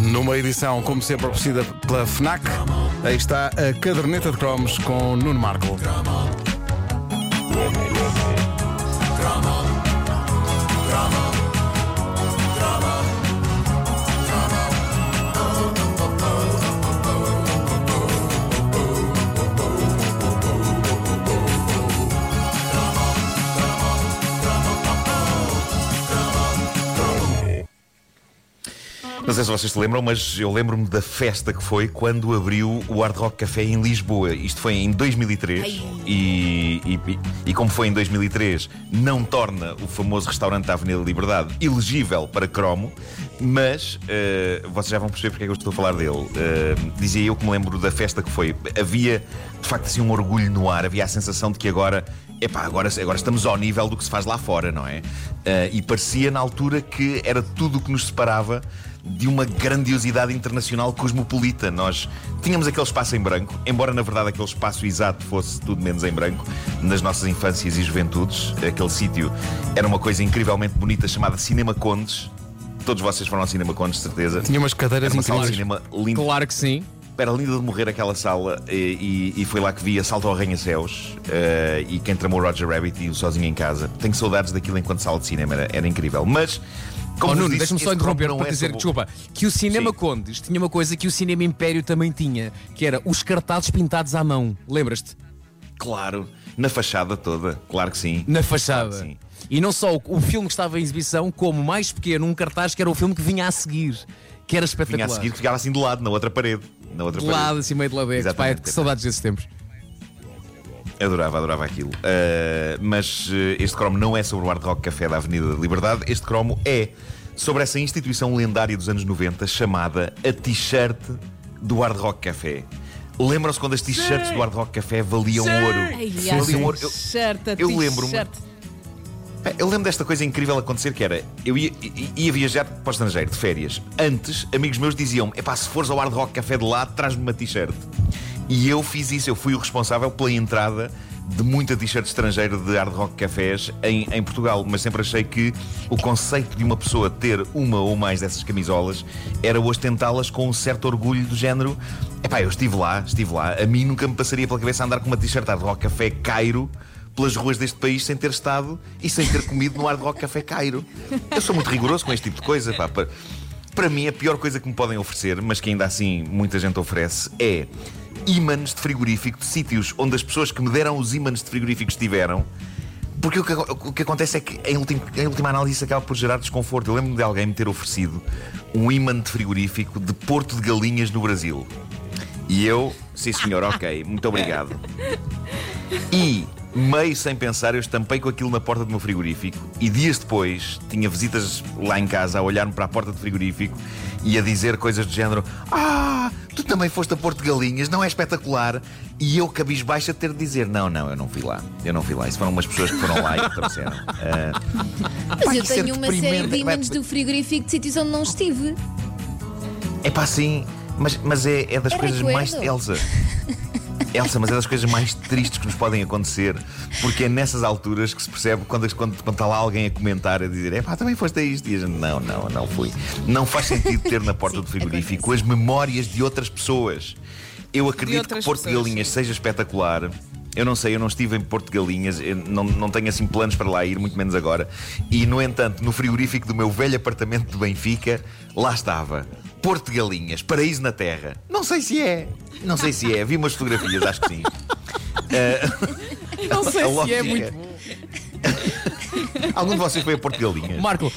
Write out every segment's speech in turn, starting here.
Numa edição, como sempre, oferecida pela FNAC, aí está a caderneta de cromos com Nuno Marco. Não sei se vocês se lembram, mas eu lembro-me da festa que foi quando abriu o Hard Rock Café em Lisboa. Isto foi em 2003 e, e, e como foi em 2003, não torna o famoso restaurante da Avenida Liberdade elegível para cromo, mas eh, vocês já vão perceber porque é que eu estou a falar dele. Eh, dizia eu que me lembro da festa que foi. Havia de facto assim um orgulho no ar, havia a sensação de que agora Epá, agora, agora estamos ao nível do que se faz lá fora, não é? Uh, e parecia na altura que era tudo o que nos separava de uma grandiosidade internacional cosmopolita. Nós tínhamos aquele espaço em branco, embora na verdade aquele espaço exato fosse tudo menos em branco, nas nossas infâncias e juventudes. Aquele sítio era uma coisa incrivelmente bonita chamada Cinema Condes. Todos vocês foram ao Cinema Condes, certeza. Tinha umas cadeiras Era uma sala de incríveis. cinema linda. Claro que sim. Era linda de morrer aquela sala e, e, e foi lá que vi Assalto ao Arranha-Céus eh, e quem tramou Roger Rabbit e o Sozinho em Casa. Tenho saudades daquilo enquanto sala de cinema, era, era incrível. Mas, como Oh, Nuno, deixa-me só interromper para é dizer, sobre- desculpa, que o Cinema Sim. Condes tinha uma coisa que o Cinema Império também tinha, que era os cartazes pintados à mão. Lembras-te? Claro, na fachada toda, claro que sim. Na fachada. Claro sim. E não só o, o filme que estava em exibição, como mais pequeno, um cartaz que era o filme que vinha a seguir, que era espetacular. Vinha a seguir que ficava assim de lado, na outra parede. Na outra De parede. lado, assim meio de ladex. Pá, Exatamente. que saudades desses tempos. Adorava, adorava aquilo. Uh, mas uh, este cromo não é sobre o Hard Rock Café da Avenida da Liberdade, este cromo é sobre essa instituição lendária dos anos 90 chamada a T-shirt do Hard Rock Café. Lembram-se quando as t-shirts do Hard Rock Café valiam ouro? Ai, Valiam ouro. Eu- eu lembro-me. Eu lembro desta coisa incrível acontecer que era eu ia, ia viajar para o estrangeiro de férias. Antes, amigos meus diziam-me: epá, se fores ao Hard Rock Café de lá, traz-me uma t-shirt. E eu fiz isso, eu fui o responsável pela entrada de muita t-shirt estrangeira de Hard Rock Cafés em, em Portugal, mas sempre achei que o conceito de uma pessoa ter uma ou mais dessas camisolas era ostentá-las com um certo orgulho do género. Epá, eu estive lá, estive lá, a mim nunca me passaria pela cabeça andar com uma t-shirt Hard Rock Café Cairo pelas ruas deste país sem ter estado e sem ter comido no Hard Rock Café Cairo. Eu sou muito rigoroso com este tipo de coisa. Pá. Para, para mim, a pior coisa que me podem oferecer, mas que ainda assim muita gente oferece, é ímãs de frigorífico de sítios onde as pessoas que me deram os ímãs de frigorífico estiveram. Porque o que, o que acontece é que, em, ultim- em última análise, isso acaba por gerar desconforto. Eu lembro-me de alguém me ter oferecido um ímã de frigorífico de Porto de Galinhas no Brasil. E eu, sim senhor, ok, muito obrigado. E, meio sem pensar, eu estampei com aquilo na porta do meu frigorífico. E dias depois, tinha visitas lá em casa a olhar-me para a porta do frigorífico e a dizer coisas do género: Ah, tu também foste a Porto de Galinhas, não é espetacular? E eu, cabisbaixo, a ter de dizer: Não, não, eu não fui lá. Eu não fui lá. Isso foram umas pessoas que foram lá e que trouxeram. Ah, Mas Pá, eu tenho uma série de ímãs do frigorífico de sítios onde não estive. É pá, sim, mas, mas é, é das É coisas recuerdo. mais. Elsa. Elsa, mas é das coisas mais tristes que nos podem acontecer, porque é nessas alturas que se percebe quando, quando, quando está lá alguém a comentar, a dizer: é pá, também foste a isto. E a gente: não, não, não fui. Não faz sentido ter na porta Sim, do frigorífico as memórias de outras pessoas. Eu acredito que Porto de pessoas, Galinhas seja espetacular. Eu não sei, eu não estive em Porto Galinhas, não, não tenho assim planos para lá ir, muito menos agora. E, no entanto, no frigorífico do meu velho apartamento de Benfica, lá estava. Porto Galinhas, paraíso na terra. Não sei se é. Não sei se é. Vi umas fotografias, acho que sim. Não sei se é lógica- muito bom. Algum de vocês foi a Porto Galinhas? Marco,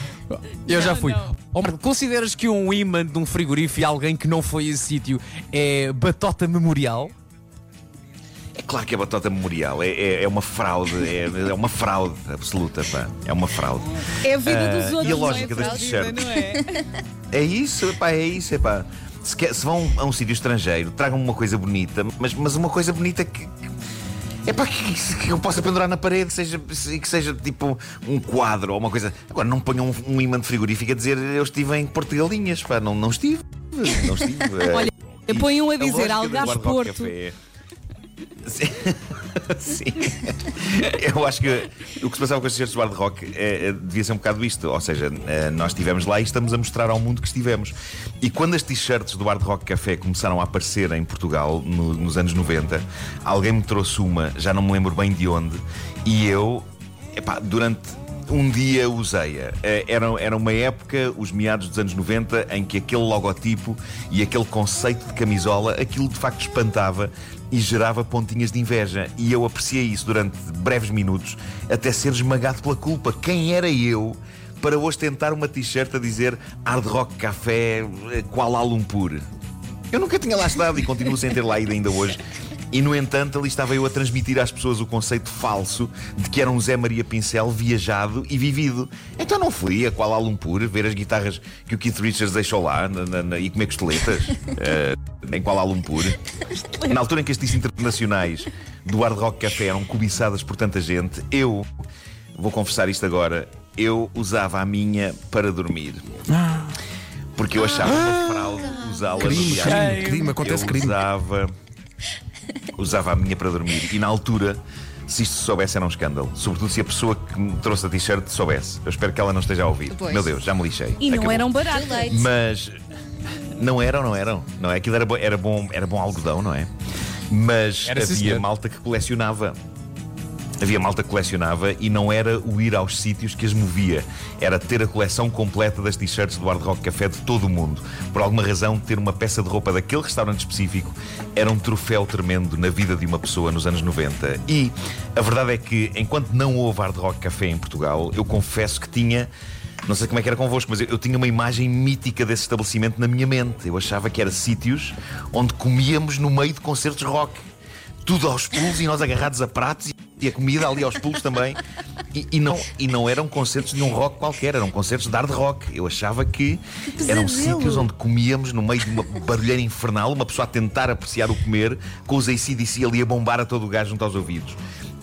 eu já fui. Oh, Marco, consideras que um imã de um frigorífico e alguém que não foi a esse sítio é batota memorial? É claro que é batota memorial. É, é, é uma fraude. É, é uma fraude absoluta, pá. É uma fraude. É a vida Ah, dos outros. e a não é, lógica das t-shirts? É? É isso, pá, é isso, pá. Se, quer- se vão a um sítio estrangeiro, tragam uma coisa bonita, mas, mas uma coisa bonita que. É para que, que- eu possa pendurar na parede seja, e que seja tipo um quadro ou uma coisa. Agora, não ponham um, um imã de frigorífico a dizer eu estive em Porto de Galinhas, pá, não, não estive. Não estive. Olha, põe um a dizer lógica Algarve Porto. Café. Sim. Sim. Eu acho que o que se passava com as t-shirts do hard rock é, é, devia ser um bocado isto. Ou seja, é, nós estivemos lá e estamos a mostrar ao mundo que estivemos. E quando as t-shirts do Hard Rock Café começaram a aparecer em Portugal no, nos anos 90, alguém me trouxe uma, já não me lembro bem de onde, e eu, epá, durante um dia usei-a. Eh, era, era uma época, os meados dos anos 90, em que aquele logotipo e aquele conceito de camisola, aquilo de facto espantava e gerava pontinhas de inveja. E eu apreciei isso durante breves minutos, até ser esmagado pela culpa. Quem era eu? Para ostentar uma t-shirt a dizer Hard Rock Café eh, Kuala Lumpur. Eu nunca tinha lá estado e continuo sem ter lá ido ainda hoje. E no entanto, ali estava eu a transmitir às pessoas o conceito falso de que era um Zé Maria Pincel viajado e vivido. Então não fui a Kuala Lumpur ver as guitarras que o Keith Richards deixou lá na, na, na, e comer costeletas uh, em Kuala Lumpur. Na altura em que estes internacionais do Hard Rock Café eram cobiçadas por tanta gente, eu, vou confessar isto agora, eu usava a minha para dormir. Porque eu achava uma fraude usá-la no crime, crime, acontece eu crime. Usava, usava a minha para dormir. E na altura, se isto se soubesse, era um escândalo. Sobretudo se a pessoa que me trouxe a t-shirt soubesse. Eu espero que ela não esteja a ouvir. Pois. Meu Deus, já me lixei. E não Acabou. eram baratos. Mas não eram, não eram. Não é? Aquilo era, bo- era, bom, era bom algodão, não é? Mas Era, havia malta que colecionava. Havia malta que colecionava e não era o ir aos sítios que as movia, era ter a coleção completa das t-shirts do Hard Rock Café de todo o mundo. Por alguma razão, ter uma peça de roupa daquele restaurante específico era um troféu tremendo na vida de uma pessoa nos anos 90. E a verdade é que, enquanto não houve Hard Rock Café em Portugal, eu confesso que tinha. Não sei como é que era convosco, mas eu, eu tinha uma imagem mítica desse estabelecimento na minha mente. Eu achava que era sítios onde comíamos no meio de concertos rock. Tudo aos pulos e nós agarrados a pratos e a comida ali aos pulos também. E, e não, e não eram concertos de um rock qualquer, eram concertos de hard rock. Eu achava que eram pesadelo. sítios onde comíamos no meio de uma barulheira infernal, uma pessoa a tentar apreciar o comer, com os ACDC ali a bombar a todo o gás junto aos ouvidos.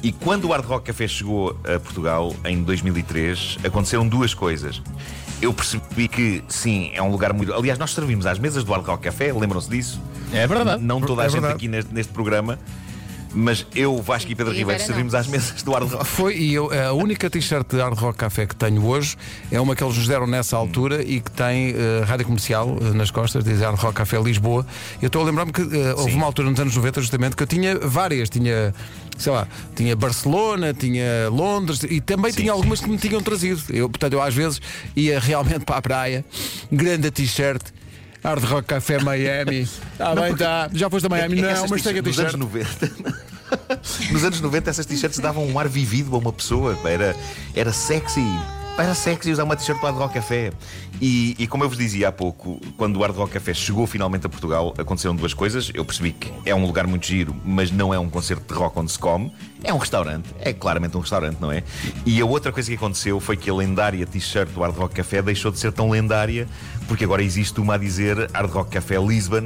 E quando o Hard Rock Café chegou a Portugal, em 2003, aconteceram duas coisas. Eu percebi que, sim, é um lugar muito. Aliás, nós servimos às mesas do Hard Rock Café, lembram-se disso? É verdade. Não toda a É gente verdade. aqui neste, neste programa, mas eu, Vasco e Pedro Ribeiro servimos às mesas do Hard Rock. Foi, e eu, a única t-shirt de Hard Rock Café que tenho hoje é uma que eles nos deram nessa altura e que tem eh, rádio comercial eh, nas costas, diz Hard Rock Café Lisboa. Eu estou a lembrar-me que eh, houve uma altura nos anos 90, justamente, que eu tinha várias. Tinha, sei lá, tinha Barcelona, tinha Londres e também Sim, tinha algumas sim, que me tinham trazido. Eu, portanto, eu às vezes ia realmente para a praia, grande t-shirt. Hard Rock Café Miami. Está bem, está. Já foste a Miami? É não, mas tenho a t-shirts nos anos t-shirt. 90. nos anos 90 essas t-shirts davam um ar vivido a uma pessoa. Era, era sexy. Pá, Era sexy usar uma t-shirt do Hard Rock Café. E, e como eu vos dizia há pouco, quando o Hard Rock Café chegou finalmente a Portugal, aconteceram duas coisas. Eu percebi que é um lugar muito giro, mas não é um concerto de rock onde se come. É um restaurante. É claramente um restaurante, não é? E a outra coisa que aconteceu foi que a lendária t-shirt do Hard Rock Café deixou de ser tão lendária, porque agora existe uma a dizer Hard Rock Café Lisbon.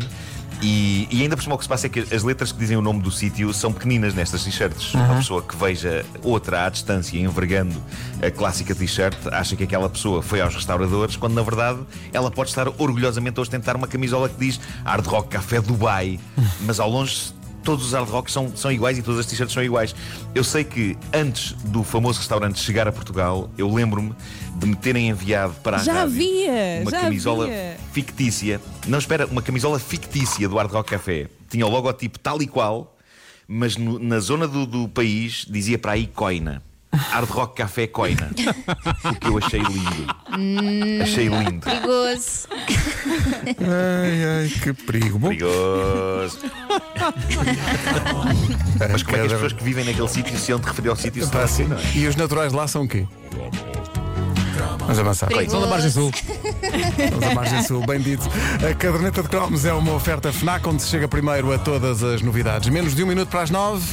E, e ainda por cima o que se passa é que as letras que dizem o nome do sítio são pequeninas nestas t-shirts. Uma pessoa que veja outra à distância envergando a clássica t-shirt acha que aquela pessoa foi aos restauradores, quando na verdade ela pode estar orgulhosamente a ostentar uma camisola que diz Hard Rock Café Dubai, mas ao longe todos os hard rocks são, são iguais e todas as t-shirts são iguais. Eu sei que antes do famoso restaurante chegar a Portugal, eu lembro-me de me terem enviado para a Já rádio havia, uma já camisola havia. fictícia. Não, espera, uma camisola fictícia do Hard Rock Café. Tinha o logotipo tal e qual, mas no- na zona do, do país dizia para aí Coina. Hard Rock Café Coina. o que eu achei lindo. achei lindo. Perigoso. Ai, ai, que perigo. Bom, Perigoso. Mas como é que as pessoas que vivem naquele sítio se iam te referir ao sítio se Pá, assim, não é? E os naturais lá são o quê? Vamos avançar. São da Margem Sul. Vamos à margem sul, bem dito. A caderneta de cromos é uma oferta FNAC onde se chega primeiro a todas as novidades. Menos de um minuto para as nove.